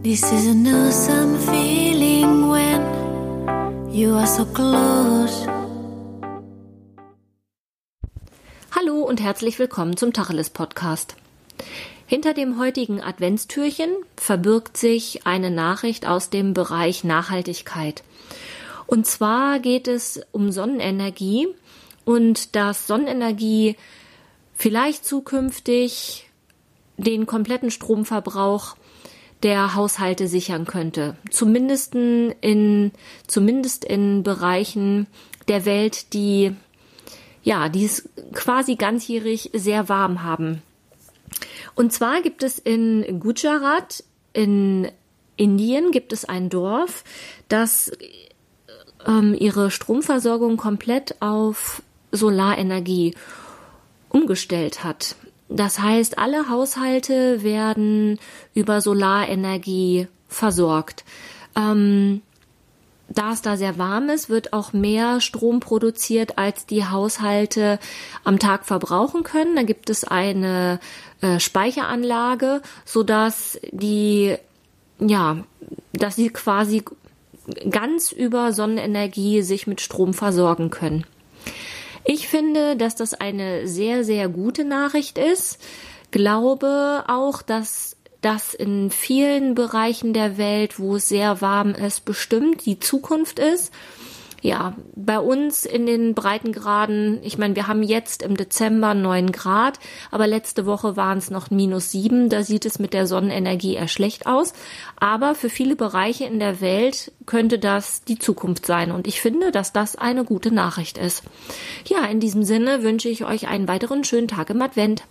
This is an awesome feeling when you are so close. Hallo und herzlich willkommen zum Tacheles Podcast. Hinter dem heutigen Adventstürchen verbirgt sich eine Nachricht aus dem Bereich Nachhaltigkeit. Und zwar geht es um Sonnenenergie und dass Sonnenenergie vielleicht zukünftig den kompletten Stromverbrauch der Haushalte sichern könnte. Zumindest in, zumindest in Bereichen der Welt, die, ja, die es quasi ganzjährig sehr warm haben. Und zwar gibt es in Gujarat, in Indien, gibt es ein Dorf, das ähm, ihre Stromversorgung komplett auf Solarenergie umgestellt hat. Das heißt, alle Haushalte werden über Solarenergie versorgt. Ähm, da es da sehr warm ist, wird auch mehr Strom produziert, als die Haushalte am Tag verbrauchen können. Da gibt es eine äh, Speicheranlage, so dass die, ja, dass sie quasi ganz über Sonnenenergie sich mit Strom versorgen können. Ich finde, dass das eine sehr, sehr gute Nachricht ist. Glaube auch, dass das in vielen Bereichen der Welt, wo es sehr warm ist, bestimmt die Zukunft ist ja, bei uns in den Breitengraden, ich meine, wir haben jetzt im Dezember neun Grad, aber letzte Woche waren es noch minus sieben. Da sieht es mit der Sonnenenergie eher schlecht aus. Aber für viele Bereiche in der Welt könnte das die Zukunft sein. Und ich finde, dass das eine gute Nachricht ist. Ja, in diesem Sinne wünsche ich euch einen weiteren schönen Tag im Advent.